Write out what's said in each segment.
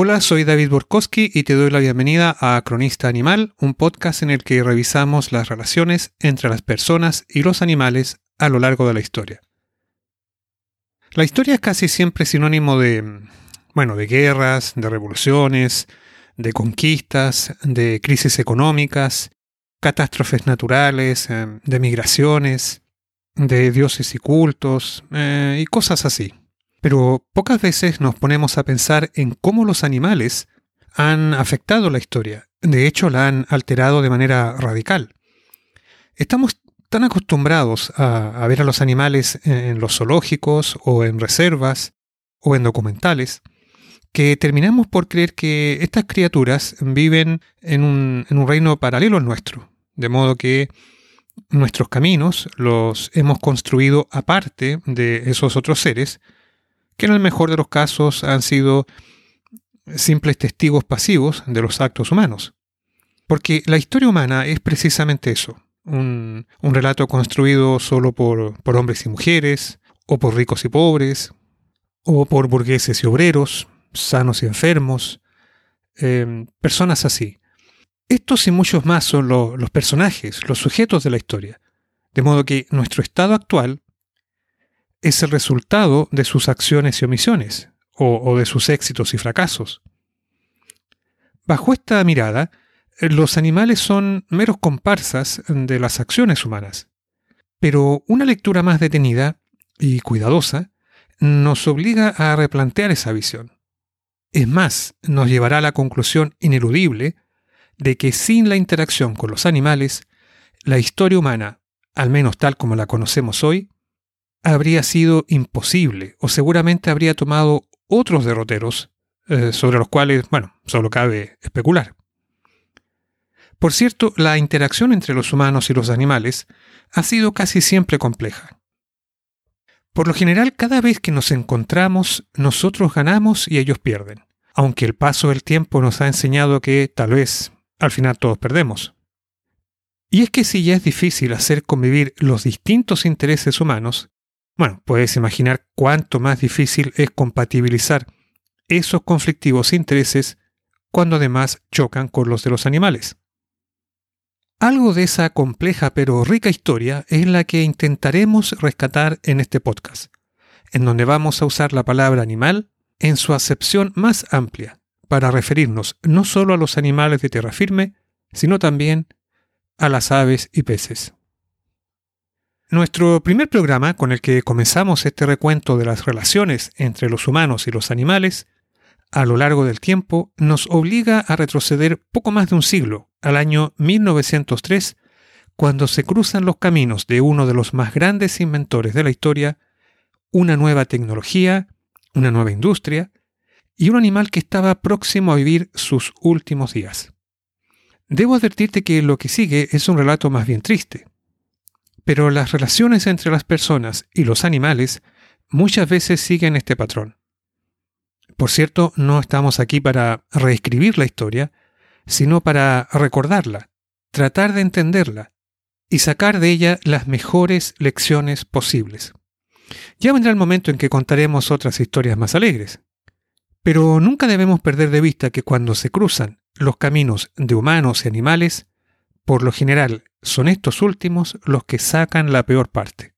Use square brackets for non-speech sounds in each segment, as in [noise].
Hola, soy David Borkowski y te doy la bienvenida a Cronista Animal, un podcast en el que revisamos las relaciones entre las personas y los animales a lo largo de la historia. La historia es casi siempre sinónimo de, bueno, de guerras, de revoluciones, de conquistas, de crisis económicas, catástrofes naturales, eh, de migraciones, de dioses y cultos eh, y cosas así. Pero pocas veces nos ponemos a pensar en cómo los animales han afectado la historia. De hecho, la han alterado de manera radical. Estamos tan acostumbrados a, ver a los animales en los zoológicos o en reservas o en documentales que terminamos por creer que estas criaturas viven en un, en un reino paralelo al nuestro. De modo que nuestros caminos los hemos construido aparte de esos otros seres que en el mejor de los casos han sido simples testigos pasivos de los actos humanos. Porque la historia humana es precisamente eso, un, relato construido solo por, hombres y mujeres, o por ricos y pobres, o por burgueses y obreros, sanos y enfermos, em, personas así. Estos y muchos más son los personajes, los sujetos de la historia, de modo que nuestro estado actual es el resultado de sus acciones y omisiones, o, de sus éxitos y fracasos. Bajo esta mirada, los animales son meros comparsas de las acciones humanas. Pero una lectura más detenida y cuidadosa nos obliga a replantear esa visión. Es más, nos llevará a la conclusión ineludible de que sin la interacción con los animales, la historia humana, al menos tal como la conocemos hoy, habría sido imposible o seguramente habría tomado otros derroteros eh, sobre los cuales, bueno, solo cabe especular. Por cierto, la interacción entre los humanos y los animales ha sido casi siempre compleja. Por lo general, cada vez que nos encontramos, nosotros ganamos y ellos pierden, aunque el paso del tiempo nos ha enseñado que tal vez al final todos perdemos. Y es que si ya es difícil hacer convivir los distintos intereses humanos, bueno, puedes imaginar cuánto más difícil es compatibilizar esos conflictivos intereses cuando además chocan con los de los animales. Algo de esa compleja pero rica historia es la que intentaremos rescatar en este podcast, en donde vamos a usar la palabra animal en su acepción más amplia, para referirnos no solo a los animales de tierra firme, sino también a las aves y peces. Nuestro primer programa, con el que comenzamos este recuento de las relaciones entre los humanos y los animales, a lo largo del tiempo nos obliga a retroceder poco más de un siglo, al año 1903, cuando se cruzan los caminos de uno de los más grandes inventores de la historia, una nueva tecnología, una nueva industria y un animal que estaba próximo a vivir sus últimos días. Debo advertirte que lo que sigue es un relato más bien triste. Pero las relaciones entre las personas y los animales muchas veces siguen este patrón. Por cierto, no estamos aquí para reescribir la historia, sino para recordarla, tratar de entenderla y sacar de ella las mejores lecciones posibles. Ya vendrá el momento en que contaremos otras historias más alegres. Pero nunca debemos perder de vista que cuando se cruzan los caminos de humanos y animales, por lo general son estos últimos los que sacan la peor parte.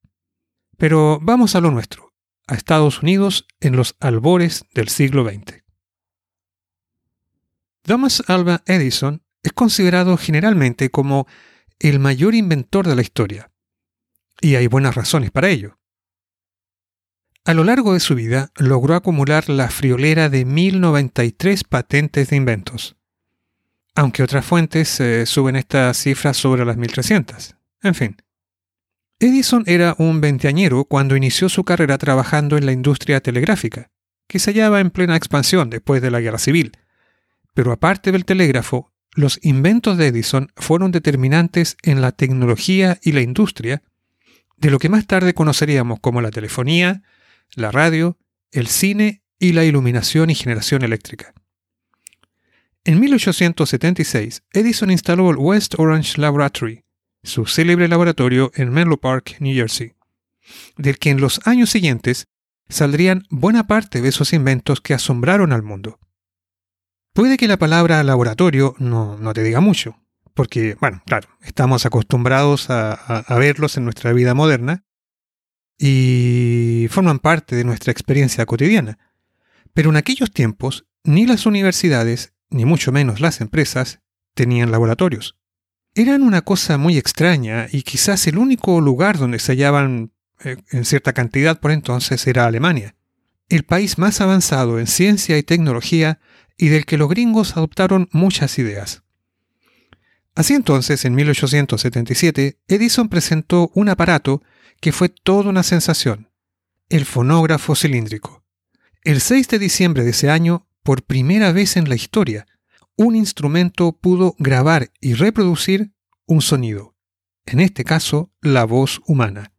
Pero vamos a lo nuestro, a Estados Unidos en los albores del siglo XX. Thomas Alva Edison es considerado generalmente como el mayor inventor de la historia, y hay buenas razones para ello. A lo largo de su vida logró acumular la friolera de 1093 patentes de inventos aunque otras fuentes eh, suben esta cifra sobre las 1300. En fin. Edison era un veinteañero cuando inició su carrera trabajando en la industria telegráfica, que se hallaba en plena expansión después de la Guerra Civil. Pero aparte del telégrafo, los inventos de Edison fueron determinantes en la tecnología y la industria de lo que más tarde conoceríamos como la telefonía, la radio, el cine y la iluminación y generación eléctrica. En 1876, Edison instaló el West Orange Laboratory, su célebre laboratorio en Menlo Park, New Jersey, del que en los años siguientes saldrían buena parte de esos inventos que asombraron al mundo. Puede que la palabra laboratorio no, te diga mucho, porque, bueno, claro, estamos acostumbrados a, a, verlos en nuestra vida moderna y forman parte de nuestra experiencia cotidiana. Pero en aquellos tiempos, ni las universidades, ni mucho menos las empresas, tenían laboratorios. Eran una cosa muy extraña y quizás el único lugar donde se hallaban eh, en cierta cantidad por entonces era Alemania, el país más avanzado en ciencia y tecnología y del que los gringos adoptaron muchas ideas. Así entonces, en 1877, Edison presentó un aparato que fue toda una sensación, el fonógrafo cilíndrico. El 6 de diciembre de ese año, por primera vez en la historia, un instrumento pudo grabar y reproducir un sonido, en este caso la voz humana.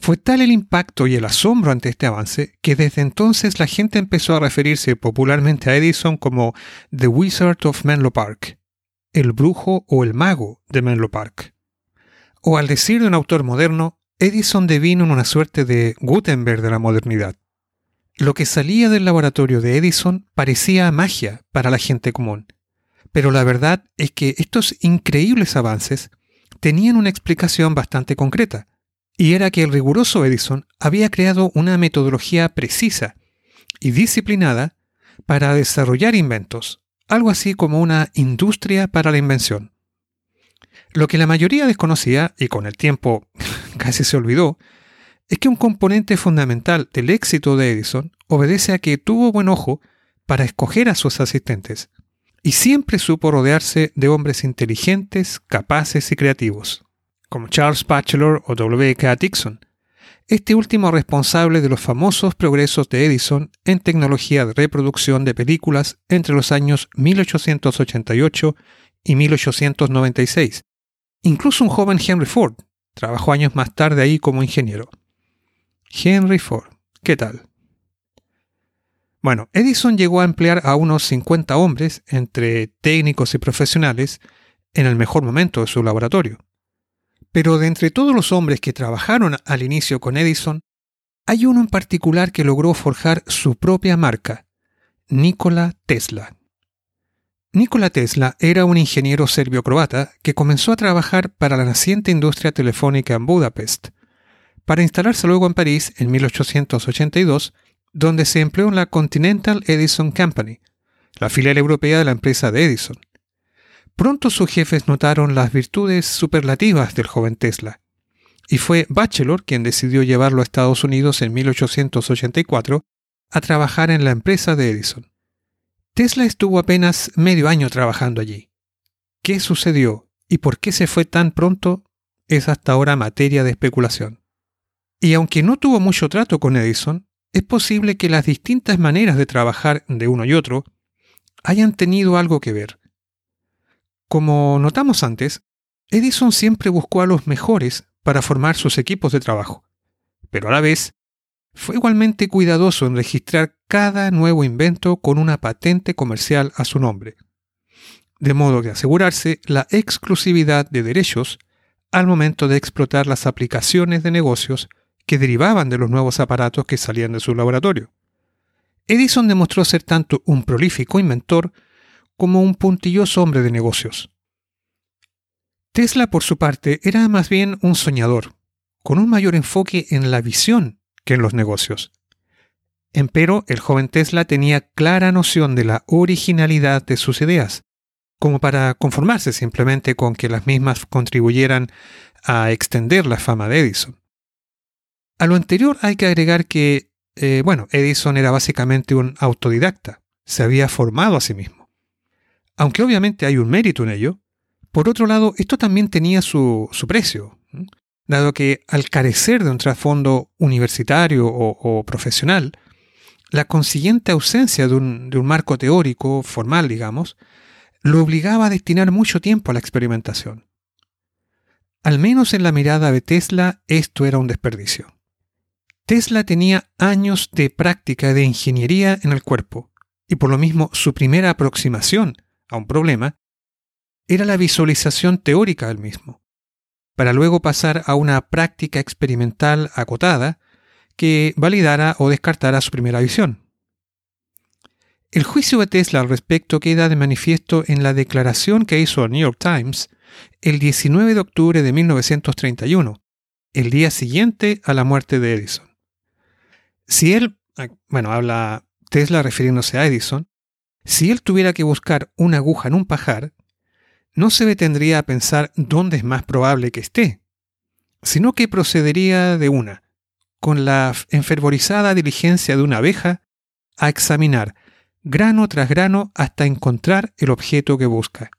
Fue tal el impacto y el asombro ante este avance que desde entonces la gente empezó a referirse popularmente a Edison como The Wizard of Menlo Park, el brujo o el mago de Menlo Park. O al decir de un autor moderno, Edison devino en una suerte de Gutenberg de la modernidad. Lo que salía del laboratorio de Edison parecía magia para la gente común, pero la verdad es que estos increíbles avances tenían una explicación bastante concreta, y era que el riguroso Edison había creado una metodología precisa y disciplinada para desarrollar inventos, algo así como una industria para la invención. Lo que la mayoría desconocía, y con el tiempo [laughs] casi se olvidó, es que un componente fundamental del éxito de Edison obedece a que tuvo buen ojo para escoger a sus asistentes, y siempre supo rodearse de hombres inteligentes, capaces y creativos como Charles Batchelor o W. K. Dixon, este último responsable de los famosos progresos de Edison en tecnología de reproducción de películas entre los años 1888 y 1896. Incluso un joven Henry Ford trabajó años más tarde ahí como ingeniero. Henry Ford, ¿qué tal? Bueno, Edison llegó a emplear a unos 50 hombres, entre técnicos y profesionales, en el mejor momento de su laboratorio. Pero de entre todos los hombres que trabajaron al inicio con Edison, hay uno en particular que logró forjar su propia marca, Nikola Tesla. Nikola Tesla era un ingeniero serbio-croata que comenzó a trabajar para la naciente industria telefónica en Budapest, para instalarse luego en París en 1882, donde se empleó en la Continental Edison Company, la filial europea de la empresa de Edison. Pronto sus jefes notaron las virtudes superlativas del joven Tesla, y fue Batchelor quien decidió llevarlo a Estados Unidos en 1884 a trabajar en la empresa de Edison. Tesla estuvo apenas medio año trabajando allí. ¿Qué sucedió y por qué se fue tan pronto? Es hasta ahora materia de especulación. Y aunque no tuvo mucho trato con Edison, es posible que las distintas maneras de trabajar de uno y otro hayan tenido algo que ver. Como notamos antes, Edison siempre buscó a los mejores para formar sus equipos de trabajo, pero a la vez fue igualmente cuidadoso en registrar cada nuevo invento con una patente comercial a su nombre, de modo que asegurarse la exclusividad de derechos al momento de explotar las aplicaciones de negocios que derivaban de los nuevos aparatos que salían de su laboratorio. Edison demostró ser tanto un prolífico inventor como un puntilloso hombre de negocios. Tesla, por su parte, era más bien un soñador, con un mayor enfoque en la visión que en los negocios. Empero, el joven Tesla tenía clara noción de la originalidad de sus ideas, como para conformarse simplemente con que las mismas contribuyeran a extender la fama de Edison. A lo anterior hay que agregar que, eh, bueno, Edison era básicamente un autodidacta, se había formado a sí mismo. Aunque obviamente hay un mérito en ello, por otro lado, esto también tenía su, precio, dado que al carecer de un trasfondo universitario o, profesional, la consiguiente ausencia de un, de un marco teórico, formal, digamos, lo obligaba a destinar mucho tiempo a la experimentación. Al menos en la mirada de Tesla, esto era un desperdicio. Tesla tenía años de práctica de ingeniería en el cuerpo, y por lo mismo su primera aproximación a un problema era la visualización teórica del mismo, para luego pasar a una práctica experimental acotada que validara o descartara su primera visión. El juicio de Tesla al respecto queda de manifiesto en la declaración que hizo el New York Times el 19 de octubre de 1931, el día siguiente a la muerte de Edison. Si él, ah, bueno, habla Tesla refiriéndose a Edison, si él tuviera que buscar una aguja en un pajar, no se detendría a pensar dónde es más probable que esté, sino que procedería de una, con la enfervorizada diligencia de una abeja, a examinar grano tras grano hasta encontrar el objeto que busca.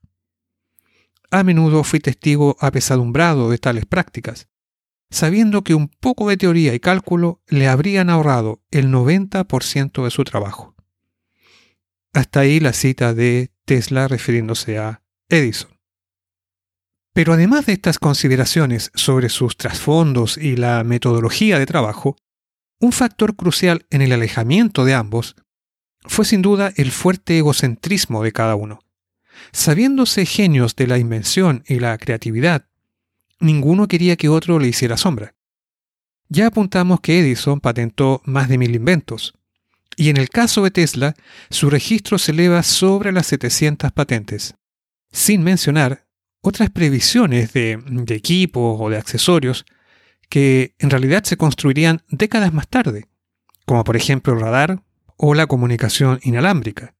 A menudo fui testigo apesadumbrado de tales prácticas, sabiendo que un poco de teoría y cálculo le habrían ahorrado el 90% de su trabajo. Hasta ahí la cita de Tesla refiriéndose a Edison. Pero además de estas consideraciones sobre sus trasfondos y la metodología de trabajo, un factor crucial en el alejamiento de ambos fue sin duda el fuerte egocentrismo de cada uno. Sabiéndose genios de la invención y la creatividad, ninguno quería que otro le hiciera sombra. Ya apuntamos que Edison patentó más de mil inventos, y en el caso de Tesla, su registro se eleva sobre las 700 patentes, sin mencionar otras previsiones de, de equipos o de accesorios que en realidad se construirían décadas más tarde, como por ejemplo el radar o la comunicación inalámbrica,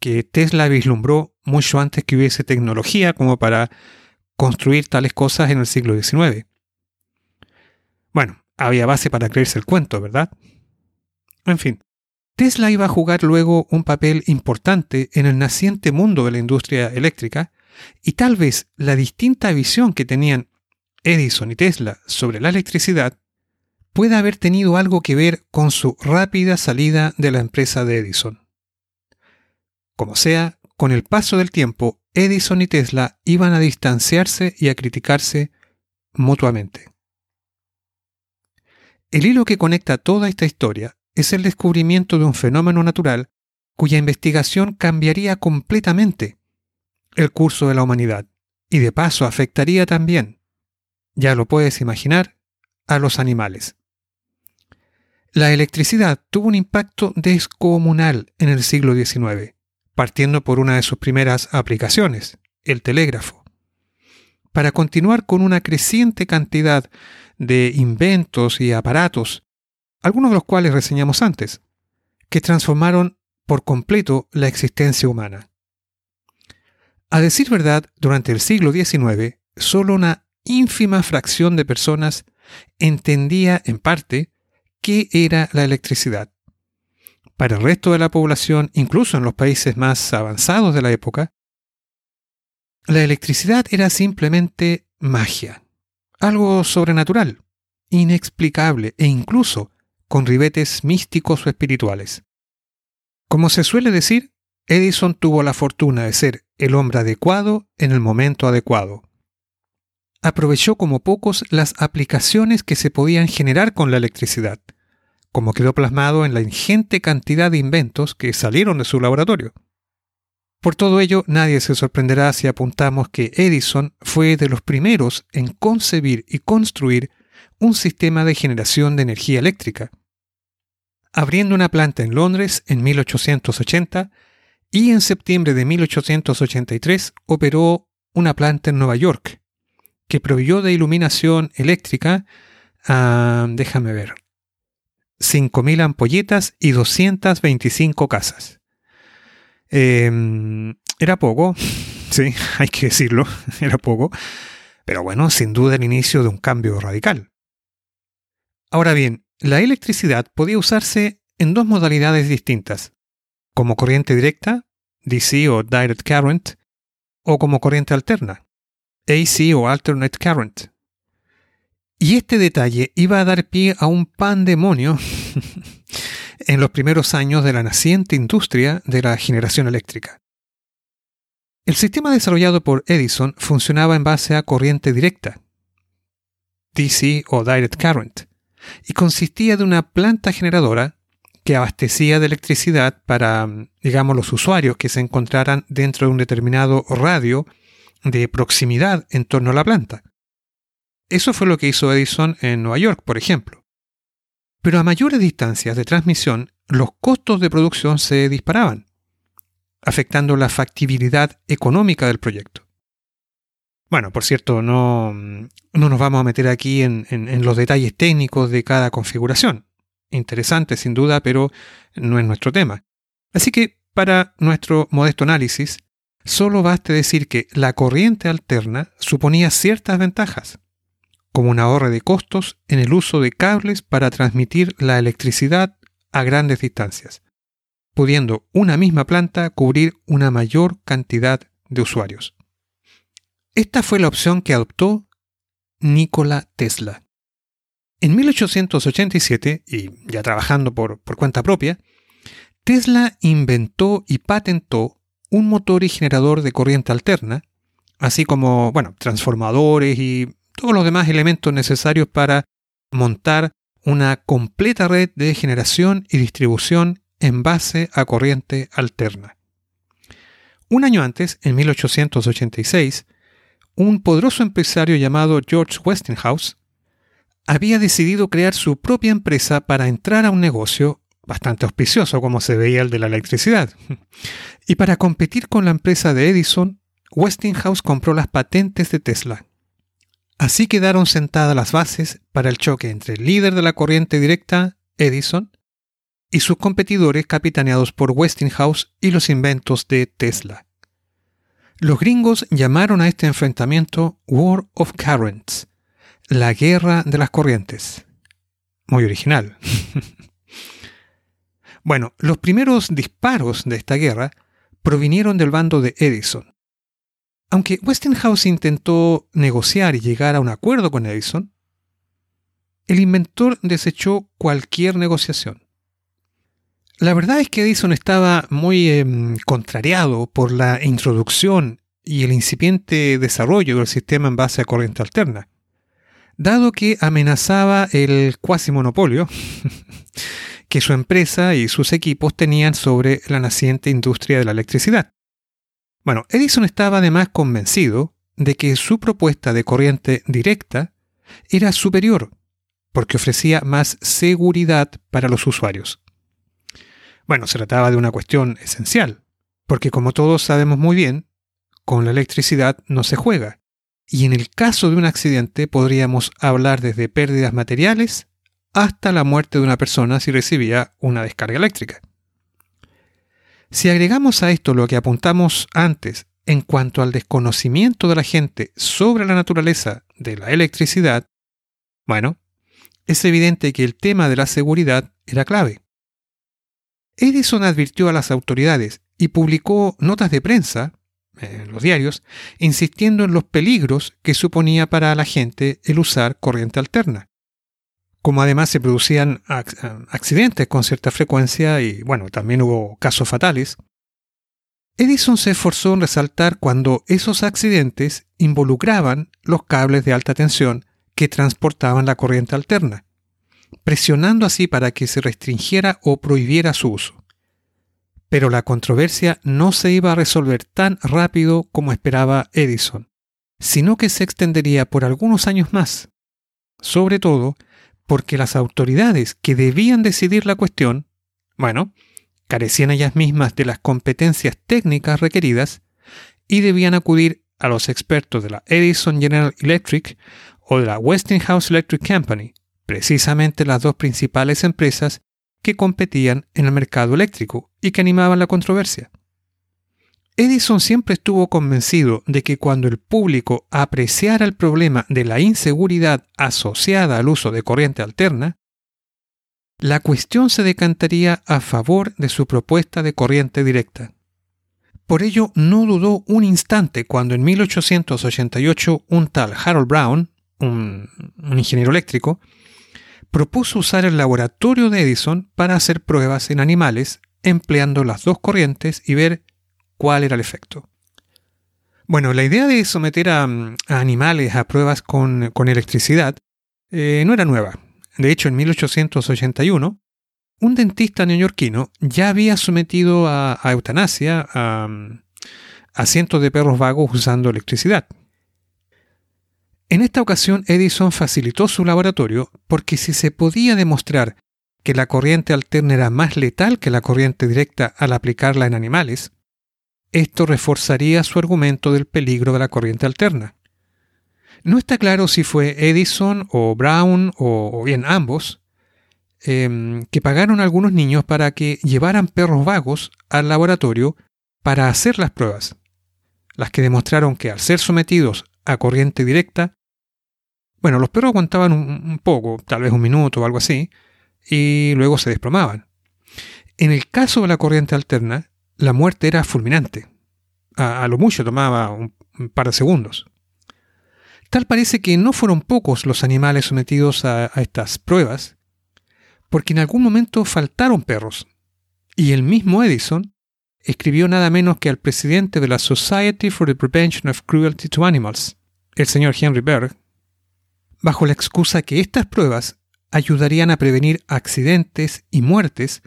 que Tesla vislumbró mucho antes que hubiese tecnología como para construir tales cosas en el siglo XIX. Bueno, había base para creerse el cuento, ¿verdad? En fin, Tesla iba a jugar luego un papel importante en el naciente mundo de la industria eléctrica y tal vez la distinta visión que tenían Edison y Tesla sobre la electricidad pueda haber tenido algo que ver con su rápida salida de la empresa de Edison. Como sea, con el paso del tiempo, Edison y Tesla iban a distanciarse y a criticarse mutuamente. El hilo que conecta toda esta historia es el descubrimiento de un fenómeno natural cuya investigación cambiaría completamente el curso de la humanidad y de paso afectaría también, ya lo puedes imaginar, a los animales. La electricidad tuvo un impacto descomunal en el siglo XIX, partiendo por una de sus primeras aplicaciones, el telégrafo. Para continuar con una creciente cantidad de inventos y aparatos, algunos de los cuales reseñamos antes, que transformaron por completo la existencia humana. A decir verdad, durante el siglo XIX, solo una ínfima fracción de personas entendía en parte qué era la electricidad. Para el resto de la población, incluso en los países más avanzados de la época, la electricidad era simplemente magia, algo sobrenatural, inexplicable e incluso con ribetes místicos o espirituales. Como se suele decir, Edison tuvo la fortuna de ser el hombre adecuado en el momento adecuado aprovechó como pocos las aplicaciones que se podían generar con la electricidad, como quedó plasmado en la ingente cantidad de inventos que salieron de su laboratorio. Por todo ello, nadie se sorprenderá si apuntamos que Edison fue de los primeros en concebir y construir un sistema de generación de energía eléctrica, abriendo una planta en Londres en 1880 y en septiembre de 1883 operó una planta en Nueva York, que proveyó de iluminación eléctrica a, déjame ver, 5.000 ampolletas y 225 casas. Em, era poco, [laughs] sí, hay que decirlo, [laughs] era poco, pero bueno, sin duda el inicio de un cambio radical. Ahora bien, la electricidad podía usarse en dos modalidades distintas, como corriente directa, DC o Direct Current, o como corriente alterna, AC o Alternate Current. Y este detalle iba a dar pie a un pandemonio [laughs] en los primeros años de la naciente industria de la generación eléctrica. El sistema desarrollado por Edison funcionaba en base a corriente directa, DC o Direct Current, y consistía de una planta generadora que abastecía de electricidad para, digamos, los usuarios que se encontraran dentro de un determinado radio de proximidad en torno a la planta. Eso fue lo que hizo Edison en Nueva York, por ejemplo. Pero a mayores distancias de transmisión, los costos de producción se disparaban, afectando la factibilidad económica del proyecto. Bueno, por cierto, no, no nos vamos a meter aquí en, en, los detalles técnicos de cada configuración. Interesante sin duda, pero no es nuestro tema. Así que, para nuestro modesto análisis, solo baste decir que la corriente alterna suponía ciertas ventajas, como un ahorro de costos en el uso de cables para transmitir la electricidad a grandes distancias, pudiendo una misma planta cubrir una mayor cantidad de usuarios. Esta fue la opción que adoptó Nikola Tesla. En 1887, y ya trabajando por, por cuenta propia, Tesla inventó y patentó un motor y generador de corriente alterna, así como, bueno, transformadores y todos los demás elementos necesarios para montar una completa red de generación y distribución en base a corriente alterna. Un año antes, en 1886, un poderoso empresario llamado George Westinghouse había decidido crear su propia empresa para entrar a un negocio bastante auspicioso como se veía el de la electricidad. [laughs] Y para competir con la empresa de Edison, Westinghouse compró las patentes de Tesla. Así quedaron sentadas las bases para el choque entre el líder de la corriente directa, Edison, y sus competidores capitaneados por Westinghouse y los inventos de Tesla. Los gringos llamaron a este enfrentamiento War of Currents, la guerra de las corrientes. Muy original. [laughs] bueno, los primeros disparos de esta guerra provinieron del bando de Edison. Aunque Westinghouse intentó negociar y llegar a un acuerdo con Edison, el inventor desechó cualquier negociación. La verdad es que Edison estaba muy em, contrariado por la introducción y el incipiente desarrollo del sistema en base a corriente alterna, dado que amenazaba el cuasi monopolio [laughs] que su empresa y sus equipos tenían sobre la naciente industria de la electricidad. Bueno, Edison estaba además convencido de que su propuesta de corriente directa era superior, porque ofrecía más seguridad para los usuarios. Bueno, se trataba de una cuestión esencial, porque como todos sabemos muy bien, con la electricidad no se juega, y en el caso de un accidente podríamos hablar desde pérdidas materiales hasta la muerte de una persona si recibía una descarga eléctrica. Si agregamos a esto lo que apuntamos antes en cuanto al desconocimiento de la gente sobre la naturaleza de la electricidad, bueno, es evidente que el tema de la seguridad era clave. Edison advirtió a las autoridades y publicó notas de prensa en los diarios insistiendo en los peligros que suponía para la gente el usar corriente alterna como además se producían accidentes con cierta frecuencia y bueno, también hubo casos fatales, Edison se esforzó en resaltar cuando esos accidentes involucraban los cables de alta tensión que transportaban la corriente alterna, presionando así para que se restringiera o prohibiera su uso. Pero la controversia no se iba a resolver tan rápido como esperaba Edison, sino que se extendería por algunos años más, sobre todo porque las autoridades que debían decidir la cuestión, bueno, carecían ellas mismas de las competencias técnicas requeridas y debían acudir a los expertos de la Edison General Electric o de la Westinghouse Electric Company, precisamente las dos principales empresas que competían en el mercado eléctrico y que animaban la controversia. Edison siempre estuvo convencido de que cuando el público apreciara el problema de la inseguridad asociada al uso de corriente alterna, la cuestión se decantaría a favor de su propuesta de corriente directa. Por ello, no dudó un instante cuando en 1888 un tal Harold Brown, un, un ingeniero eléctrico, propuso usar el laboratorio de Edison para hacer pruebas en animales empleando las dos corrientes y ver cuál era el efecto. Bueno, la idea de someter a, animales a pruebas con, electricidad eh, no era nueva. De hecho, en 1881, un dentista neoyorquino ya había sometido a, eutanasia a, a cientos de perros vagos usando electricidad. En esta ocasión, Edison facilitó su laboratorio porque si se podía demostrar que la corriente alterna era más letal que la corriente directa al aplicarla en animales, esto reforzaría su argumento del peligro de la corriente alterna. No está claro si fue Edison o Brown o, bien ambos em, que pagaron a algunos niños para que llevaran perros vagos al laboratorio para hacer las pruebas, las que demostraron que al ser sometidos a corriente directa, bueno, los perros aguantaban un poco, tal vez un minuto o algo así, y luego se desplomaban. En el caso de la corriente alterna, la muerte era fulminante. A, lo mucho tomaba un, par de segundos. Tal parece que no fueron pocos los animales sometidos a, a estas pruebas, porque en algún momento faltaron perros, y el mismo Edison escribió nada menos que al presidente de la Society for the Prevention of Cruelty to Animals, el señor Henry Berg, bajo la excusa que estas pruebas ayudarían a prevenir accidentes y muertes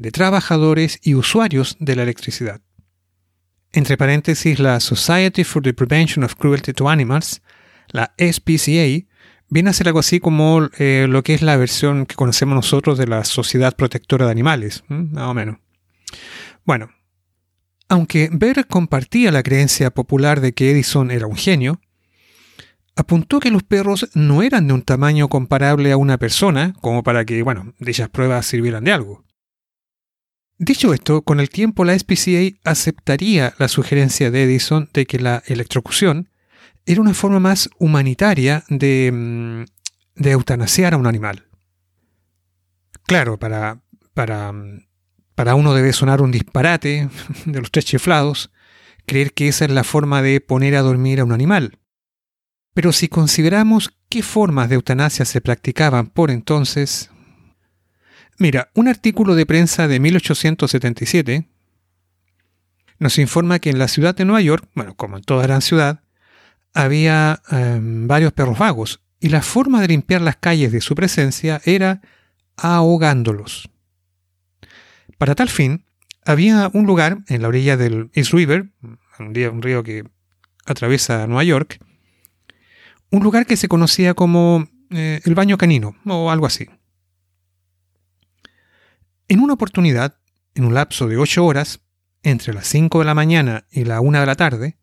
de trabajadores y usuarios de la electricidad. Entre paréntesis, la Society for the Prevention of Cruelty to Animals, la SPCA, viene a ser algo así como eh, lo que es la versión que conocemos nosotros de la Sociedad Protectora de Animales, más o menos. Bueno, aunque Berg compartía la creencia popular de que Edison era un genio, apuntó que los perros no eran de un tamaño comparable a una persona, como para que, bueno, dichas pruebas sirvieran de algo. Dicho esto, con el tiempo la SPCA aceptaría la sugerencia de Edison de que la electrocución era una forma más humanitaria de, mm, de eutanasiar a un animal. Claro, para, para, mm, para uno debe sonar un disparate [laughs] de los tres chiflados creer que esa es la forma de poner a dormir a un animal. Pero si consideramos qué formas de eutanasia se practicaban por entonces... Mira, un artículo de prensa de 1877 nos informa que en la ciudad de Nueva York, bueno, como en toda gran ciudad, había em, varios perros vagos y la forma de limpiar las calles de su presencia era ahogándolos. Para tal fin, había un lugar en la orilla del East River, un río que atraviesa Nueva York, un lugar que se conocía como eh, el baño canino o algo así. En una oportunidad, en un lapso de ocho horas, entre las 5 de la mañana y la 1 de la tarde,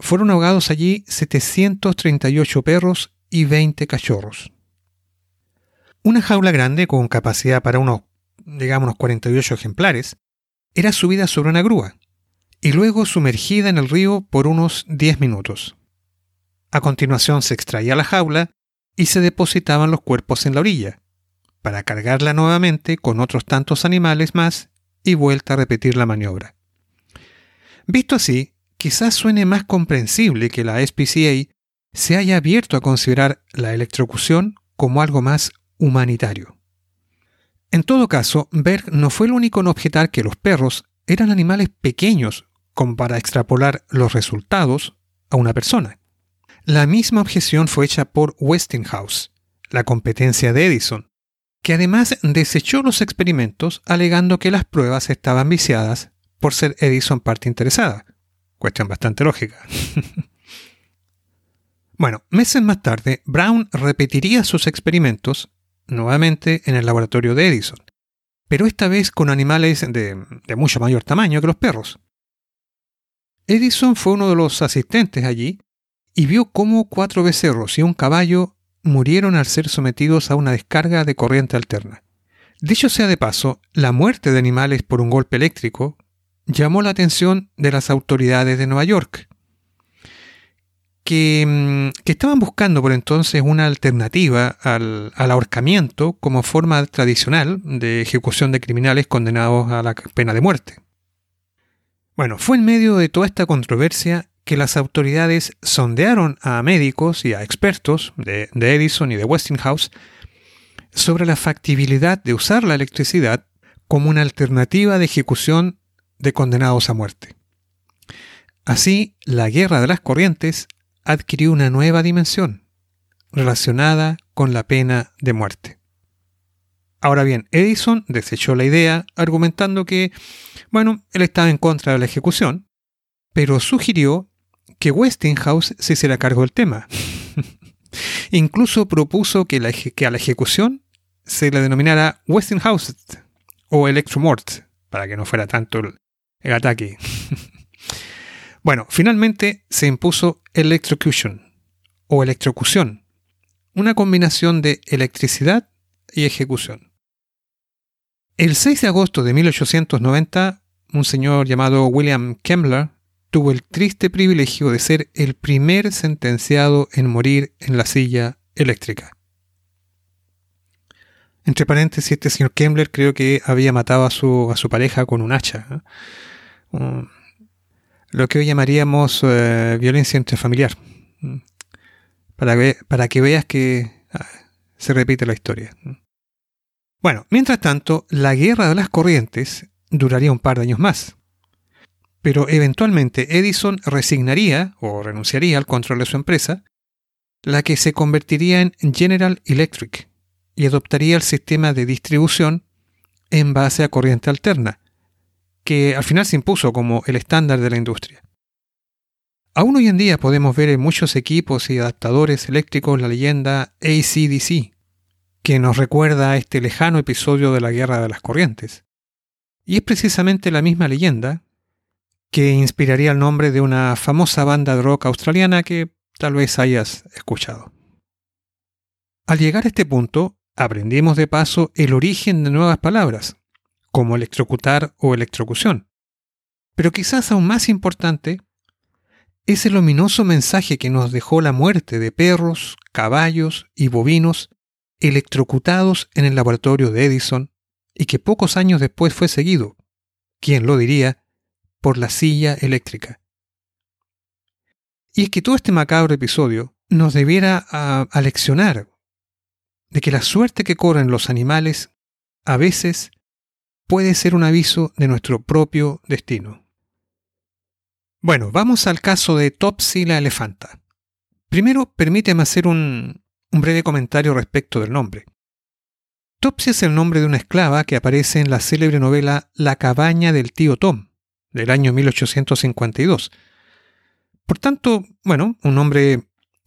fueron ahogados allí 738 perros y 20 cachorros. Una jaula grande con capacidad para unos, digamos, unos 48 ejemplares, era subida sobre una grúa y luego sumergida en el río por unos 10 minutos. A continuación se extraía la jaula y se depositaban los cuerpos en la orilla, para cargarla nuevamente con otros tantos animales más y vuelta a repetir la maniobra. Visto así, quizás suene más comprensible que la SPCA se haya abierto a considerar la electrocución como algo más humanitario. En todo caso, Berg no fue el único en objetar que los perros eran animales pequeños como para extrapolar los resultados a una persona. La misma objeción fue hecha por Westinghouse, la competencia de Edison, que además desechó los experimentos alegando que las pruebas estaban viciadas por ser Edison parte interesada. Cuestión bastante lógica. [laughs] bueno, meses más tarde, Brown repetiría sus experimentos nuevamente en el laboratorio de Edison, pero esta vez con animales de, de mucho mayor tamaño que los perros. Edison fue uno de los asistentes allí y vio cómo cuatro becerros y un caballo murieron al ser sometidos a una descarga de corriente alterna. Dicho sea de paso, la muerte de animales por un golpe eléctrico llamó la atención de las autoridades de Nueva York, que, mm, estaban buscando por entonces una alternativa al, al, ahorcamiento como forma tradicional de ejecución de criminales condenados a la pena de muerte. Bueno, fue en medio de toda esta controversia que las autoridades sondearon a médicos y a expertos de, Edison y de Westinghouse sobre la factibilidad de usar la electricidad como una alternativa de ejecución de condenados a muerte. Así, la guerra de las corrientes adquirió una nueva dimensión relacionada con la pena de muerte. Ahora bien, Edison desechó la idea argumentando que, bueno, él estaba en contra de la ejecución, pero sugirió que Westinghouse se hiciera cargo del tema. Incluso propuso que, a la ejecución se le denominara Westinghouse o Electromort, para que no fuera tanto el, el ataque. [laughs] bueno, finalmente se impuso Electrocution o electrocución, una combinación de electricidad y ejecución. El 6 de agosto de 1890, un señor llamado William Kemmler tuvo el triste privilegio de ser el primer sentenciado en morir en la silla eléctrica. Entre paréntesis, este señor Kemmler creo que había matado a su, a su pareja con un hacha. lo que hoy llamaríamos eh, violencia intrafamiliar. Para, para que veas que ah, se repite la historia. Bueno, mientras tanto, la guerra de las corrientes duraría un par de años más. Pero eventualmente Edison resignaría o renunciaría al control de su empresa, la que se convertiría en General Electric y adoptaría el sistema de distribución en base a corriente alterna, que al final se impuso como el estándar de la industria. Aún hoy en día podemos ver en muchos equipos y adaptadores eléctricos la leyenda ACDC, que nos recuerda a este lejano episodio de la Guerra de las Corrientes. Y es precisamente la misma leyenda que inspiraría el nombre de una famosa banda de rock australiana que tal vez hayas escuchado. Al llegar a este punto, aprendimos de paso el origen de nuevas palabras, como electrocutar o electrocución. Pero quizás aún más importante es el ominoso mensaje que nos dejó la muerte de perros, caballos y bovinos electrocutados en el laboratorio de Edison y que pocos años después fue seguido, quién lo diría, por la silla eléctrica. Y es que todo este macabro episodio nos debiera aleccionar de que la suerte que corren los animales a veces puede ser un aviso de nuestro propio destino. Bueno, vamos al caso de Topsy la elefanta. Primero, permíteme hacer un, un breve comentario respecto del nombre. Topsy es el nombre de una esclava que aparece en la célebre novela La cabaña del tío Tom, del año 1852. Por tanto, bueno, un nombre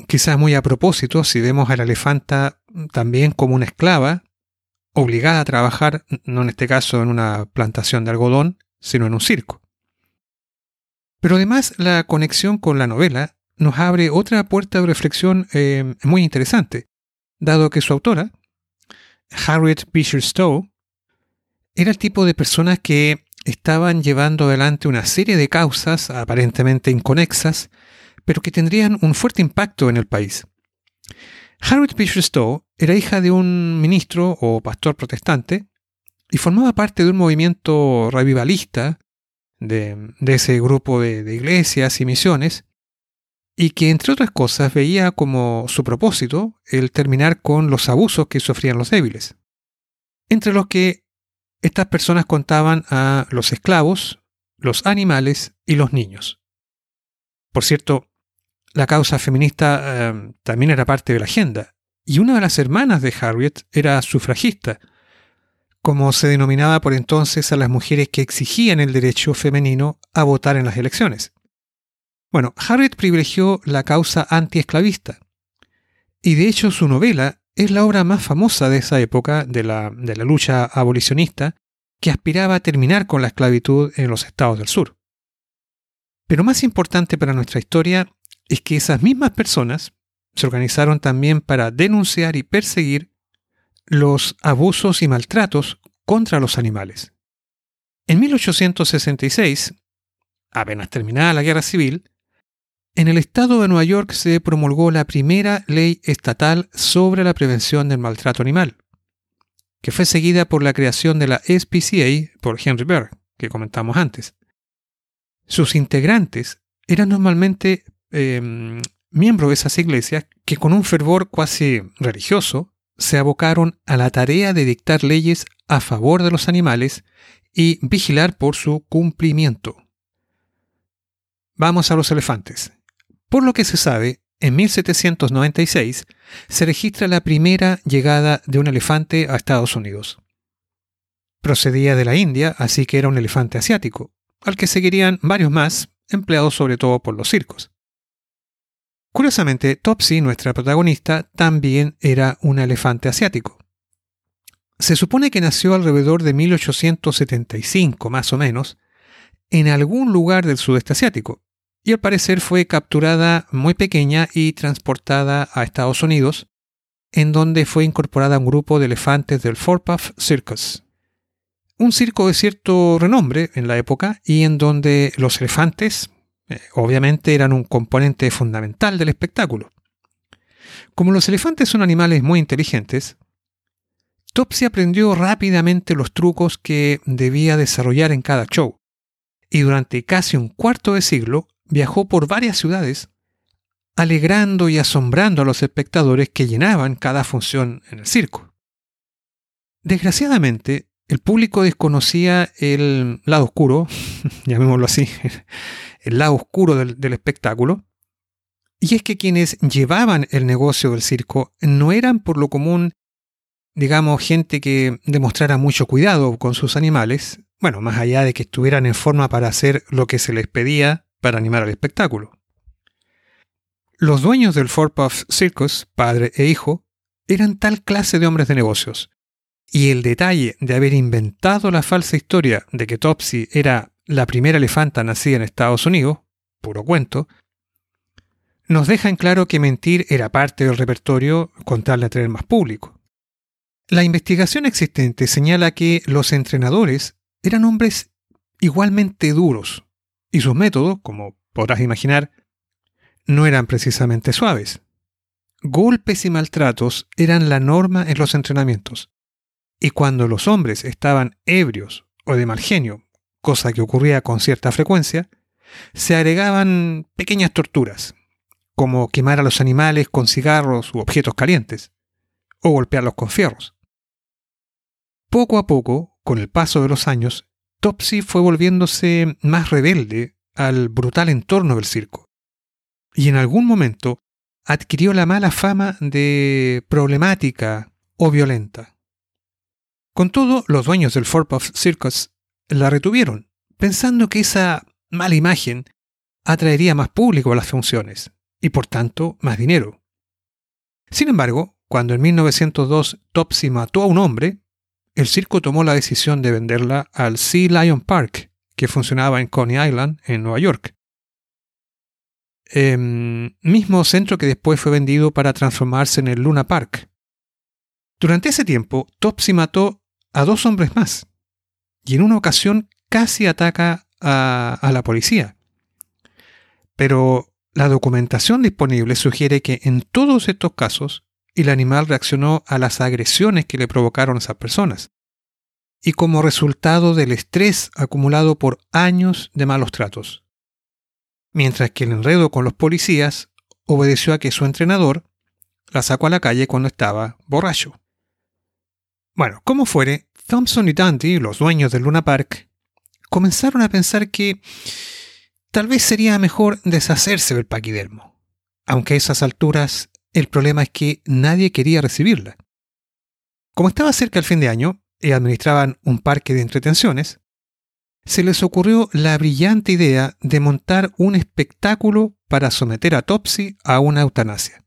quizás muy a propósito si vemos a la elefanta también como una esclava, obligada a trabajar, no en este caso en una plantación de algodón, sino en un circo. Pero además la conexión con la novela nos abre otra puerta de reflexión eh, muy interesante, dado que su autora, Harriet Beecher Stowe, era el tipo de personas que estaban llevando adelante una serie de causas aparentemente inconexas, pero que tendrían un fuerte impacto en el país. Harriet Beecher Stowe era hija de un ministro o pastor protestante y formaba parte de un movimiento revivalista de, ese grupo de iglesias y misiones y que entre otras cosas veía como su propósito el terminar con los abusos que sufrían los débiles, entre los que estas personas contaban a los esclavos, los animales y los niños. Por cierto, la causa feminista eh, también era parte de la agenda, y una de las hermanas de Harriet era sufragista, como se denominaba por entonces a las mujeres que exigían el derecho femenino a votar en las elecciones. Bueno, Harriet privilegió la causa antiesclavista. Y de hecho su novela es la obra más famosa de esa época de la, de la lucha abolicionista que aspiraba a terminar con la esclavitud en los estados del sur. Pero más importante para nuestra historia es que esas mismas personas se organizaron también para denunciar y perseguir los abusos y maltratos contra los animales. En 1866, apenas terminada la guerra civil, en el estado de Nueva York se promulgó la primera ley estatal sobre la prevención del maltrato animal, que fue seguida por la creación de la SPCA por Henry Berg, que comentamos antes. Sus integrantes eran normalmente em, miembros de esas iglesias que con un fervor cuasi religioso se abocaron a la tarea de dictar leyes a favor de los animales y vigilar por su cumplimiento. Vamos a los elefantes. Por lo que se sabe, en 1796 se registra la primera llegada de un elefante a Estados Unidos. Procedía de la India, así que era un elefante asiático, al que seguirían varios más, empleados sobre todo por los circos. Curiosamente, Topsy, nuestra protagonista, también era un elefante asiático. se supone que nació alrededor de 1875, más o menos, en algún lugar del sudeste asiático, y al parecer fue capturada muy pequeña y transportada a Estados Unidos, en donde fue incorporada a un grupo de elefantes del Forpuff Circus. Un circo de cierto renombre en la época y en donde los elefantes, eh, obviamente, eran un componente fundamental del espectáculo. Como los elefantes son animales muy inteligentes, Topsy aprendió rápidamente los trucos que debía desarrollar en cada show, y durante casi un cuarto de siglo viajó por varias ciudades, alegrando y asombrando a los espectadores que llenaban cada función en el circo. Desgraciadamente, el público desconocía el lado oscuro, [laughs] llamémoslo así, [laughs] el lado oscuro del, espectáculo, y es que quienes llevaban el negocio del circo no eran por lo común digamos, gente que demostrara mucho cuidado con sus animales, bueno, más allá de que estuvieran en forma para hacer lo que se les pedía para animar al espectáculo. Los dueños del Puff Circus, padre e hijo, eran tal clase de hombres de negocios, y el detalle de haber inventado la falsa historia de que Topsy era la primera elefanta nacida en Estados Unidos, puro cuento, nos deja en claro que mentir era parte del repertorio con tal de atraer más público. La investigación existente señala que los entrenadores eran hombres igualmente duros, y sus métodos, como podrás imaginar, no eran precisamente suaves. Golpes y maltratos eran la norma en los entrenamientos, y cuando los hombres estaban ebrios o de mal genio, cosa que ocurría con cierta frecuencia, se agregaban pequeñas torturas, como quemar a los animales con cigarros u objetos calientes, o golpearlos con fierros. Poco a poco, con el paso de los años, Topsy fue volviéndose más rebelde al brutal entorno del circo. Y en algún momento adquirió la mala fama de problemática o violenta. Con todo, los dueños del Puff Circus la retuvieron, pensando que esa mala imagen atraería más público a las funciones y por tanto más dinero. Sin embargo, cuando en 1902 Topsy mató a un hombre, el circo tomó la decisión de venderla al Sea Lion Park, que funcionaba en Coney Island, en Nueva York. Em, mismo centro que después fue vendido para transformarse en el Luna Park. Durante ese tiempo, Topsy mató a dos hombres más, y en una ocasión casi ataca a, la policía. Pero la documentación disponible sugiere que en todos estos casos el animal reaccionó a las agresiones que le provocaron esas personas. Y como resultado del estrés acumulado por años de malos tratos. Mientras que el enredo con los policías obedeció a que su entrenador la sacó a la calle cuando estaba borracho. Bueno, como fuere, Thompson y Dundee, los dueños del Luna Park, comenzaron a pensar que tal vez sería mejor deshacerse del paquidermo, aunque a esas alturas el problema es que nadie quería recibirla. Como estaba cerca el fin de año y administraban un parque de entretenciones, se les ocurrió la brillante idea de montar un espectáculo para someter a Topsy a una eutanasia.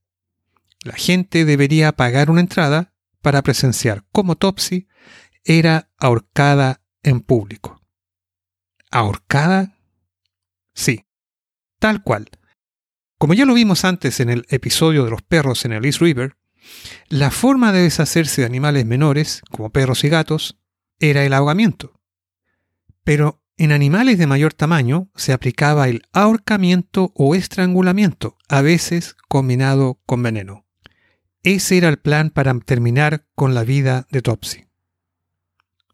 La gente debería pagar una entrada para presenciar cómo Topsy era ahorcada en público. ¿Ahorcada? Sí, tal cual como ya lo vimos antes en el episodio de los perros en el East River, la forma de deshacerse de animales menores, como perros y gatos, era el ahogamiento. Pero en animales de mayor tamaño se aplicaba el ahorcamiento o estrangulamiento, a veces combinado con veneno. Ese era el plan para terminar con la vida de Topsy.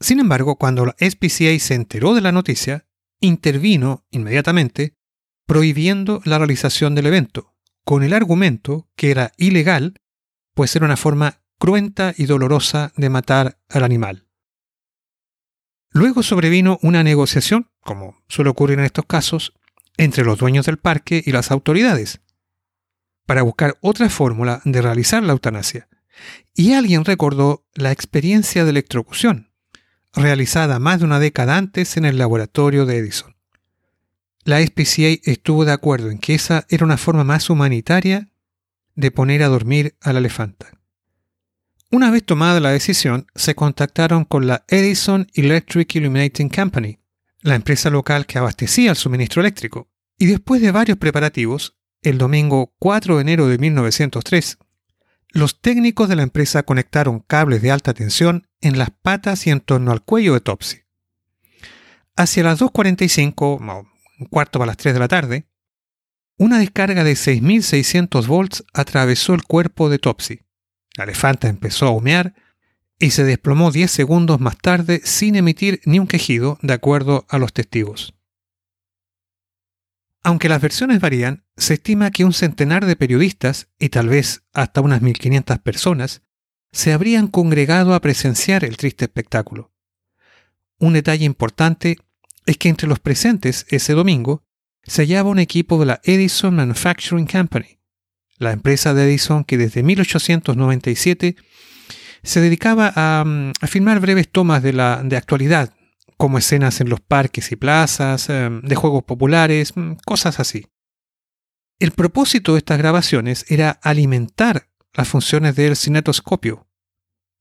Sin embargo, cuando la SPCA se enteró de la noticia, intervino inmediatamente prohibiendo la realización del evento, con el argumento que era ilegal, pues era una forma cruenta y dolorosa de matar al animal. Luego sobrevino una negociación, como suele ocurrir en estos casos, entre los dueños del parque y las autoridades, para buscar otra fórmula de realizar la eutanasia. Y alguien recordó la experiencia de electrocución, realizada más de una década antes en el laboratorio de Edison la SPCA estuvo de acuerdo en que esa era una forma más humanitaria de poner a dormir a la elefanta. Una vez tomada la decisión, se contactaron con la Edison Electric Illuminating Company, la empresa local que abastecía el suministro eléctrico, y después de varios preparativos, el domingo 4 de enero de 1903, los técnicos de la empresa conectaron cables de alta tensión en las patas y en torno al cuello de Topsy. Hacia las 2.45, un cuarto para las 3 de la tarde, una descarga de 6.600 volts atravesó el cuerpo de Topsy la elefanta empezó a humear y se desplomó 10 segundos más tarde sin emitir ni un quejido, de acuerdo a los testigos. Aunque las versiones varían, se estima que un centenar de periodistas, y tal vez hasta unas 1.500 personas, se habrían congregado a presenciar el triste espectáculo. Un detalle importante es que entre los presentes ese domingo se hallaba un equipo de la Edison Manufacturing Company, la empresa de Edison que desde 1897 se dedicaba a, mm, filmar breves tomas de, la, de actualidad, como escenas en los parques y plazas, em, de juegos populares, mm, cosas así. El propósito de estas grabaciones era alimentar las funciones del cinetoscopio,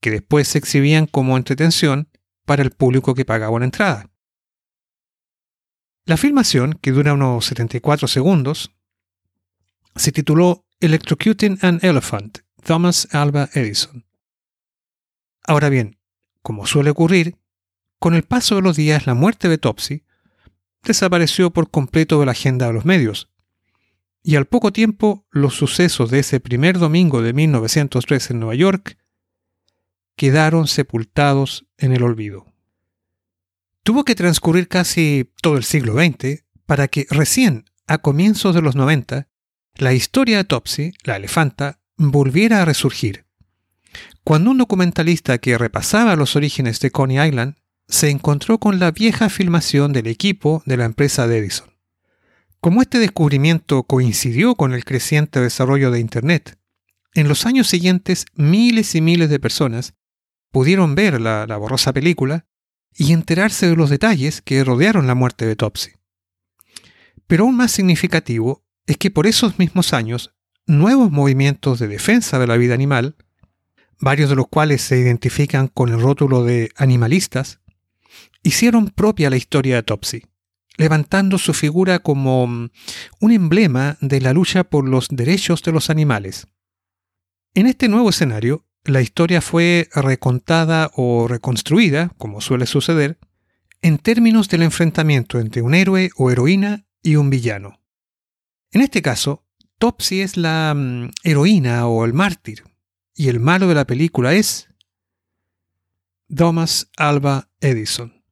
que después se exhibían como entretención para el público que pagaba una entrada. La filmación, que dura unos 74 segundos, se tituló Electrocuting an Elephant, Thomas Alba Edison. Ahora bien, como suele ocurrir, con el paso de los días la muerte de Topsy desapareció por completo de la agenda de los medios, y al poco tiempo los sucesos de ese primer domingo de 1903 en Nueva York quedaron sepultados en el olvido. Tuvo que transcurrir casi todo el siglo XX para que recién a comienzos de los 90 la historia de Topsy, la elefanta, volviera a resurgir. Cuando un documentalista que repasaba los orígenes de Coney Island se encontró con la vieja filmación del equipo de la empresa de Edison. Como este descubrimiento coincidió con el creciente desarrollo de Internet, en los años siguientes miles y miles de personas pudieron ver la, la borrosa película y enterarse de los detalles que rodearon la muerte de Topsy. Pero aún más significativo es que por esos mismos años, nuevos movimientos de defensa de la vida animal, varios de los cuales se identifican con el rótulo de animalistas, hicieron propia la historia de Topsy, levantando su figura como mm, un emblema de la lucha por los derechos de los animales. En este nuevo escenario, la historia fue recontada o reconstruida, como suele suceder, en términos del enfrentamiento entre un héroe o heroína y un villano. En este caso, Topsy es la mm, heroína o el mártir, y el malo de la película es Thomas Alba Edison.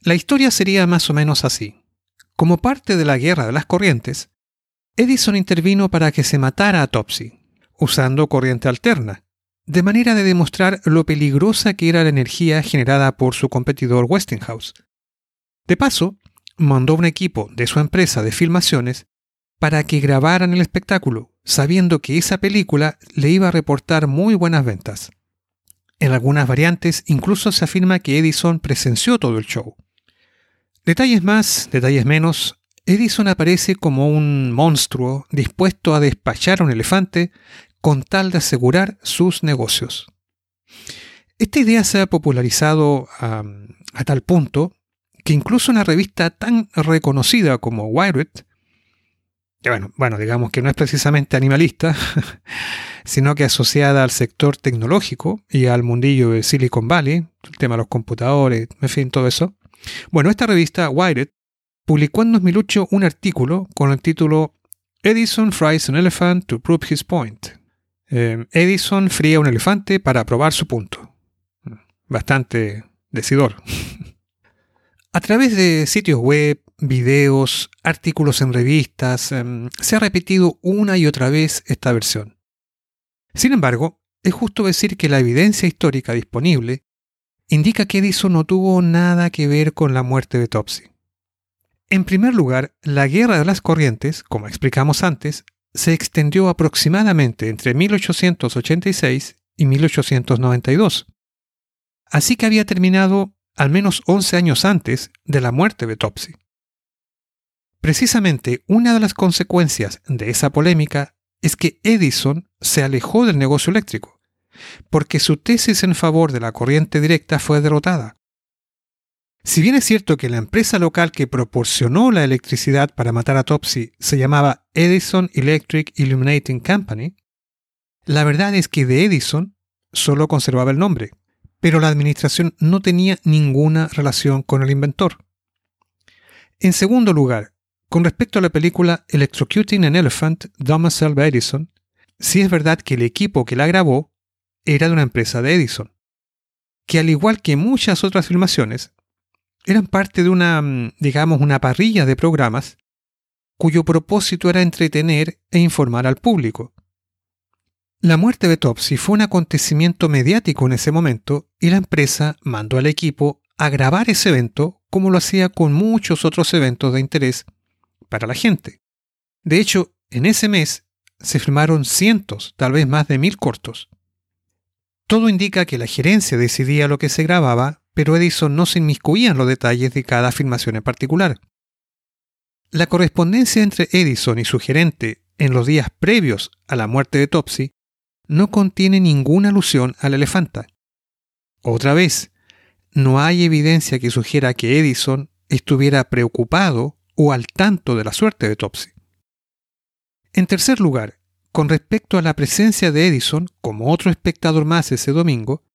La historia sería más o menos así. Como parte de la guerra de las corrientes, Edison intervino para que se matara a Topsy, usando corriente alterna, de manera de demostrar lo peligrosa que era la energía generada por su competidor Westinghouse. De paso, mandó un equipo de su empresa de filmaciones para que grabaran el espectáculo, sabiendo que esa película le iba a reportar muy buenas ventas. En algunas variantes incluso se afirma que Edison presenció todo el show. Detalles más, detalles menos, Edison aparece como un monstruo dispuesto a despachar a un elefante con tal de asegurar sus negocios. Esta idea se ha popularizado a, tal punto que incluso una revista tan reconocida como Wired bueno, bueno, digamos que no es precisamente animalista, [laughs] sino que asociada al sector tecnológico y al mundillo de Silicon Valley, el tema de los computadores, en fin, todo eso. Bueno, esta revista, Wired, publicó en 2008 un artículo con el título Edison fries an elephant to prove his point. Em, Edison fría un elefante para probar su punto. Bastante decidor. [laughs] A través de sitios web, videos, artículos en revistas, em, se ha repetido una y otra vez esta versión. Sin embargo, es justo decir que la evidencia histórica disponible indica que Edison no tuvo nada que ver con la muerte de Topsy. En primer lugar, la guerra de las corrientes, como explicamos antes, se extendió aproximadamente entre 1886 y 1892. Así que había terminado al menos 11 años antes de la muerte de Topsy. Precisamente una de las consecuencias de esa polémica es que Edison se alejó del negocio eléctrico, porque su tesis en favor de la corriente directa fue derrotada. Si bien es cierto que la empresa local que proporcionó la electricidad para matar a Topsy se llamaba Edison Electric Illuminating Company, la verdad es que de Edison solo conservaba el nombre, pero la administración no tenía ninguna relación con el inventor. En segundo lugar, con respecto a la película Electrocuting an Elephant, Thomas Alva Edison, sí es verdad que el equipo que la grabó era de una empresa de Edison, que al igual que muchas otras filmaciones, eran parte de una, mm, digamos, una parrilla de programas cuyo propósito era entretener e informar al público. La muerte de Topsy fue un acontecimiento mediático en ese momento y la empresa mandó al equipo a grabar ese evento como lo hacía con muchos otros eventos de interés para la gente. De hecho, en ese mes se filmaron cientos, tal vez más de mil cortos. Todo indica que la gerencia decidía lo que se grababa pero Edison no se inmiscuía en los detalles de cada afirmación en particular. La correspondencia entre Edison y su gerente en los días previos a la muerte de Topsy no contiene ninguna alusión al elefanta. Otra vez, no hay evidencia que sugiera que Edison estuviera preocupado o al tanto de la suerte de Topsy. En tercer lugar, con respecto a la presencia de Edison como otro espectador más ese domingo,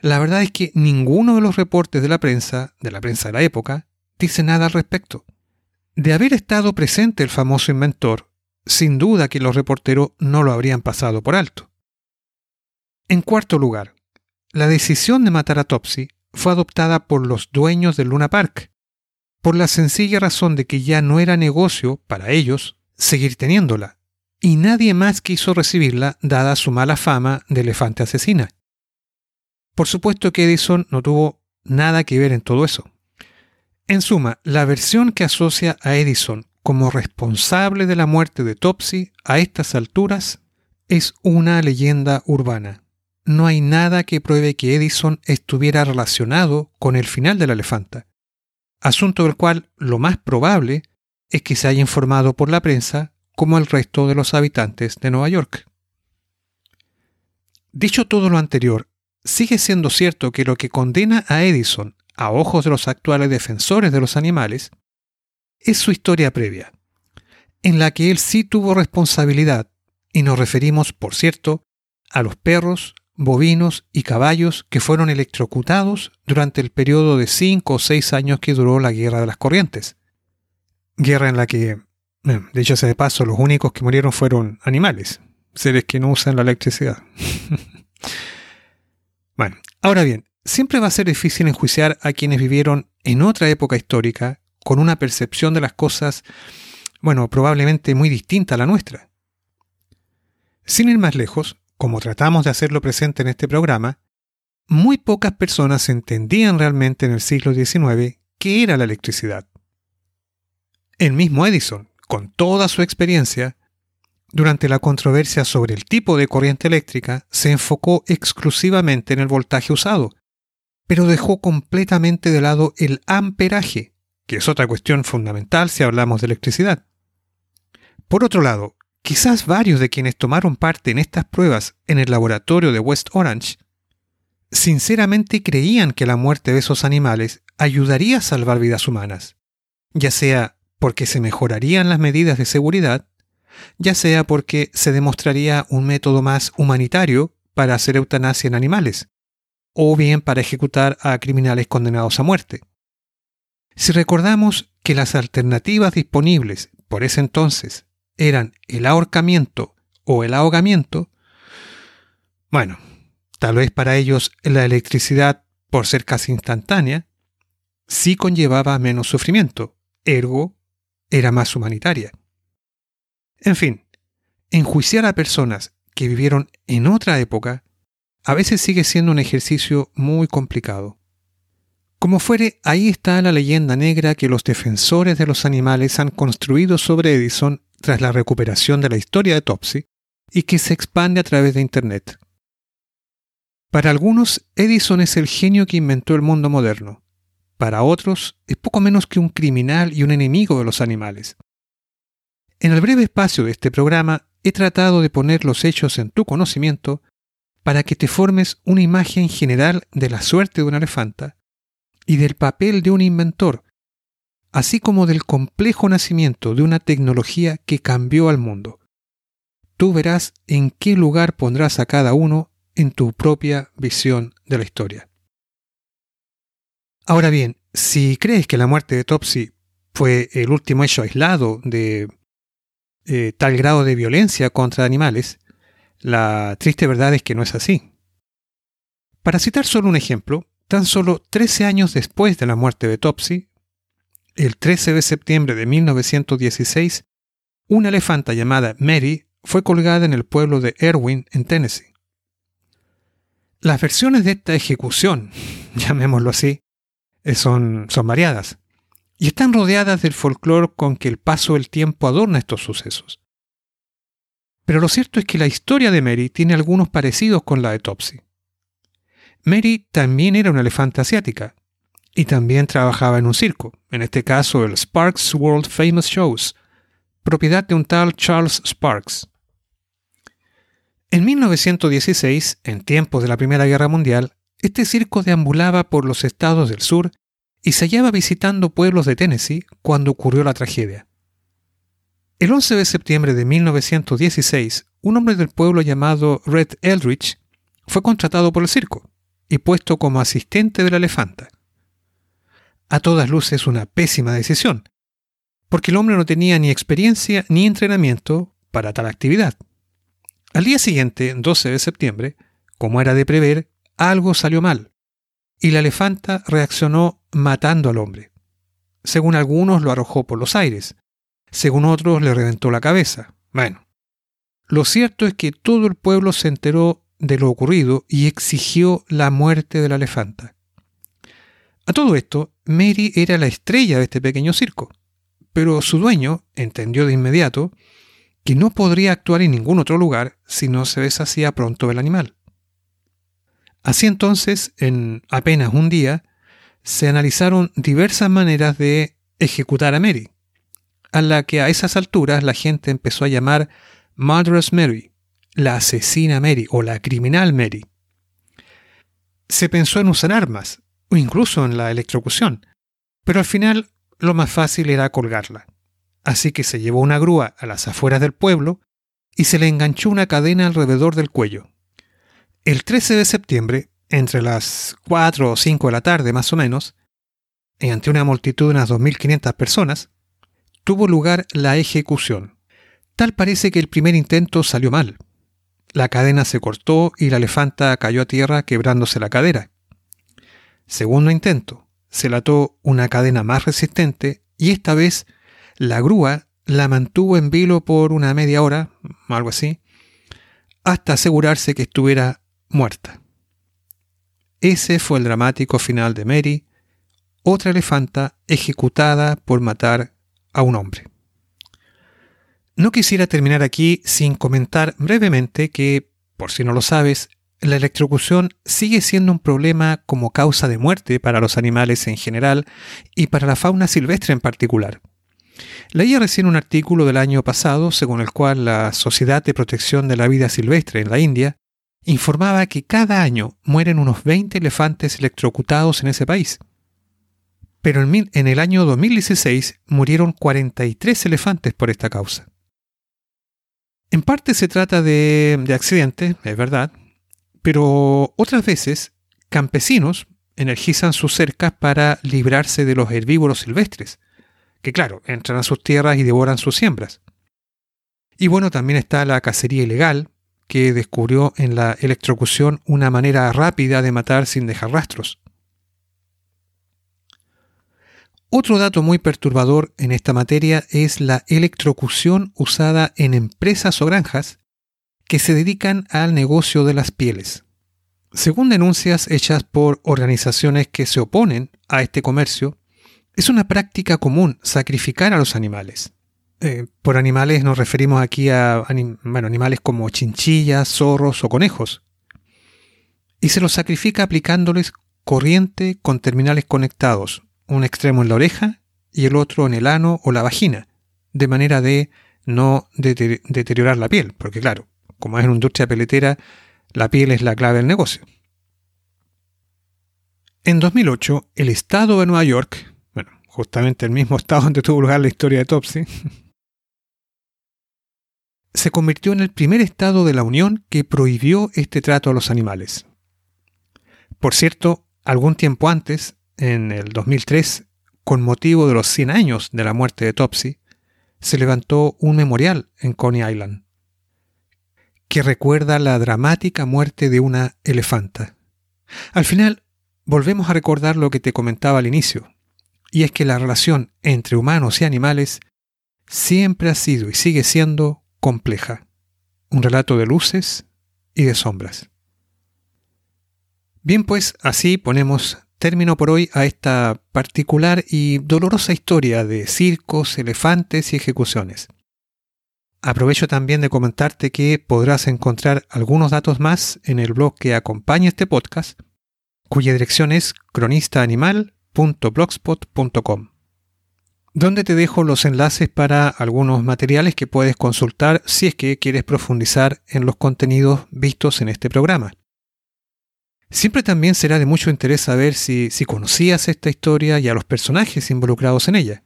la verdad es que ninguno de los reportes de la prensa, de la prensa de la época, dice nada al respecto. De haber estado presente el famoso inventor, sin duda que los reporteros no lo habrían pasado por alto. En cuarto lugar, la decisión de matar a Topsy fue adoptada por los dueños del Luna Park, por la sencilla razón de que ya no era negocio para ellos seguir teniéndola, y nadie más quiso recibirla dada su mala fama de elefante asesina. Por supuesto que Edison no tuvo nada que ver en todo eso. En suma, la versión que asocia a Edison como responsable de la muerte de Topsy a estas alturas es una leyenda urbana. No hay nada que pruebe que Edison estuviera relacionado con el final de la elefanta, asunto del cual lo más probable es que se haya informado por la prensa como el resto de los habitantes de Nueva York. Dicho todo lo anterior, sigue siendo cierto que lo que condena a Edison a ojos de los actuales defensores de los animales es su historia previa, en la que él sí tuvo responsabilidad, y nos referimos, por cierto, a los perros, bovinos y caballos que fueron electrocutados durante el periodo de cinco o seis años que duró la Guerra de las Corrientes. Guerra en la que, de hecho, de paso, los únicos que murieron fueron animales, seres que no usan la electricidad. [laughs] Bueno, ahora bien, siempre va a ser difícil enjuiciar a quienes vivieron en otra época histórica con una percepción de las cosas, bueno, probablemente muy distinta a la nuestra. Sin ir más lejos, como tratamos de hacerlo presente en este programa, muy pocas personas entendían realmente en el siglo XIX qué era la electricidad. El mismo Edison, con toda su experiencia, durante la controversia sobre el tipo de corriente eléctrica, se enfocó exclusivamente en el voltaje usado, pero dejó completamente de lado el amperaje, que es otra cuestión fundamental si hablamos de electricidad. Por otro lado, quizás varios de quienes tomaron parte en estas pruebas en el laboratorio de West Orange sinceramente creían que la muerte de esos animales ayudaría a salvar vidas humanas, ya sea porque se mejorarían las medidas de seguridad ya sea porque se demostraría un método más humanitario para hacer eutanasia en animales, o bien para ejecutar a criminales condenados a muerte. Si recordamos que las alternativas disponibles por ese entonces eran el ahorcamiento o el ahogamiento, bueno, tal vez para ellos la electricidad, por ser casi instantánea, sí conllevaba menos sufrimiento, ergo era más humanitaria. En fin, enjuiciar a personas que vivieron en otra época a veces sigue siendo un ejercicio muy complicado. Como fuere, ahí está la leyenda negra que los defensores de los animales han construido sobre Edison tras la recuperación de la historia de Topsy y que se expande a través de Internet. Para algunos, Edison es el genio que inventó el mundo moderno. Para otros, es poco menos que un criminal y un enemigo de los animales. En el breve espacio de este programa he tratado de poner los hechos en tu conocimiento para que te formes una imagen general de la suerte de una elefanta y del papel de un inventor, así como del complejo nacimiento de una tecnología que cambió al mundo. Tú verás en qué lugar pondrás a cada uno en tu propia visión de la historia. Ahora bien, si crees que la muerte de Topsy fue el último hecho aislado de eh, tal grado de violencia contra animales, la triste verdad es que no es así. Para citar solo un ejemplo, tan solo 13 años después de la muerte de Topsy, el 13 de septiembre de 1916, una elefanta llamada Mary fue colgada en el pueblo de Erwin, en Tennessee. Las versiones de esta ejecución, [laughs] llamémoslo así, eh, son, son variadas y están rodeadas del folclore con que el paso del tiempo adorna estos sucesos. Pero lo cierto es que la historia de Mary tiene algunos parecidos con la de Topsy. Mary también era una elefante asiática y también trabajaba en un circo, en este caso el Sparks World Famous Shows, propiedad de un tal Charles Sparks. En 1916, en tiempos de la Primera Guerra Mundial, este circo deambulaba por los estados del sur y se hallaba visitando pueblos de Tennessee cuando ocurrió la tragedia. El 11 de septiembre de 1916, un hombre del pueblo llamado Red Eldridge fue contratado por el circo y puesto como asistente de la elefanta. A todas luces una pésima decisión, porque el hombre no tenía ni experiencia ni entrenamiento para tal actividad. Al día siguiente, 12 de septiembre, como era de prever, algo salió mal, y la elefanta reaccionó matando al hombre. Según algunos lo arrojó por los aires, según otros le reventó la cabeza. Bueno, lo cierto es que todo el pueblo se enteró de lo ocurrido y exigió la muerte de la elefanta. A todo esto, Mary era la estrella de este pequeño circo, pero su dueño entendió de inmediato que no podría actuar en ningún otro lugar si no se deshacía pronto el animal. Así entonces, en apenas un día, se analizaron diversas maneras de ejecutar a Mary, a la que a esas alturas la gente empezó a llamar Murderous Mary, la asesina Mary o la criminal Mary. Se pensó en usar armas, o incluso en la electrocución, pero al final lo más fácil era colgarla. Así que se llevó una grúa a las afueras del pueblo y se le enganchó una cadena alrededor del cuello. El 13 de septiembre, entre las 4 o 5 de la tarde más o menos, y ante una multitud de unas 2.500 personas, tuvo lugar la ejecución. Tal parece que el primer intento salió mal. La cadena se cortó y la elefanta cayó a tierra quebrándose la cadera. Segundo intento, se ató una cadena más resistente y esta vez la grúa la mantuvo en vilo por una media hora, algo así, hasta asegurarse que estuviera muerta. Ese fue el dramático final de Mary, otra elefanta ejecutada por matar a un hombre. No quisiera terminar aquí sin comentar brevemente que, por si no lo sabes, la electrocución sigue siendo un problema como causa de muerte para los animales en general y para la fauna silvestre en particular. Leí recién un artículo del año pasado según el cual la Sociedad de Protección de la Vida Silvestre en la India informaba que cada año mueren unos 20 elefantes electrocutados en ese país. Pero en, el año 2016 murieron 43 elefantes por esta causa. En parte se trata de, de accidentes, es verdad, pero otras veces campesinos energizan sus cercas para librarse de los herbívoros silvestres, que claro, entran a sus tierras y devoran sus siembras. Y bueno, también está la cacería ilegal, que descubrió en la electrocución una manera rápida de matar sin dejar rastros. Otro dato muy perturbador en esta materia es la electrocución usada en empresas o granjas que se dedican al negocio de las pieles. Según denuncias hechas por organizaciones que se oponen a este comercio, es una práctica común sacrificar a los animales. Eh, por animales nos referimos aquí a animales como chinchillas, zorros o conejos. Y se los sacrifica aplicándoles corriente con terminales conectados, un extremo en la oreja y el otro en el ano o la vagina, de manera de no deteriorar la piel, porque claro, como es una industria peletera, La piel es la clave del negocio. En 2008, el estado de Nueva York, bueno, justamente el mismo [laughs] estado donde tuvo lugar la historia de Topsy, se convirtió en el primer estado de la Unión que prohibió este trato a los animales. Por cierto, algún tiempo antes, en el 2003, con motivo de los 100 años de la muerte de Topsy, se levantó un memorial en Coney Island, que recuerda la dramática muerte de una elefanta. Al final, volvemos a recordar lo que te comentaba al inicio, y es que la relación entre humanos y animales siempre ha sido y sigue siendo compleja, un relato de luces y de sombras. Bien, pues así ponemos término por hoy a esta particular y dolorosa historia de circos, elefantes y ejecuciones. Aprovecho también de comentarte que podrás encontrar algunos datos más en el blog que acompaña este podcast, cuya dirección es cronistaanimal.blogspot.com donde te dejo los enlaces para algunos materiales que puedes consultar si es que quieres profundizar en los contenidos vistos en este programa. Siempre también será de mucho interés saber si, si conocías esta historia y a los personajes involucrados en ella.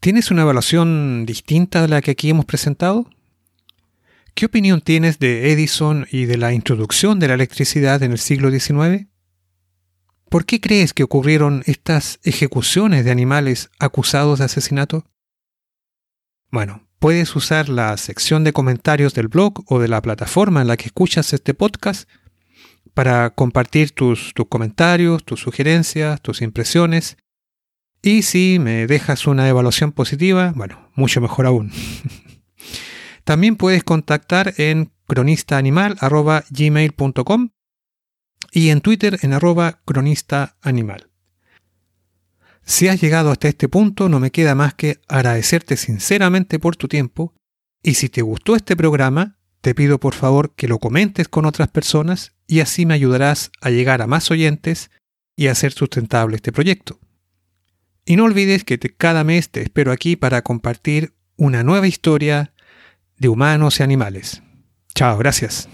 ¿Tienes una evaluación distinta de la que aquí hemos presentado? ¿Qué opinión tienes de Edison y de la introducción de la electricidad en el siglo XIX? ¿Por qué crees que ocurrieron estas ejecuciones de animales acusados de asesinato? Bueno, puedes usar la sección de comentarios del blog o de la plataforma en la que escuchas este podcast para compartir tus, tus comentarios, tus sugerencias, tus impresiones. Y si me dejas una evaluación positiva, bueno, mucho mejor aún. [laughs] También puedes contactar en cronistaanimal.gmail.com y en Twitter en arroba cronista animal. Si has llegado hasta este punto, no me queda más que agradecerte sinceramente por tu tiempo y si te gustó este programa, te pido por favor que lo comentes con otras personas y así me ayudarás a llegar a más oyentes y a hacer sustentable este proyecto. Y no olvides que cada mes te espero aquí para compartir una nueva historia de humanos y animales. Chao, gracias.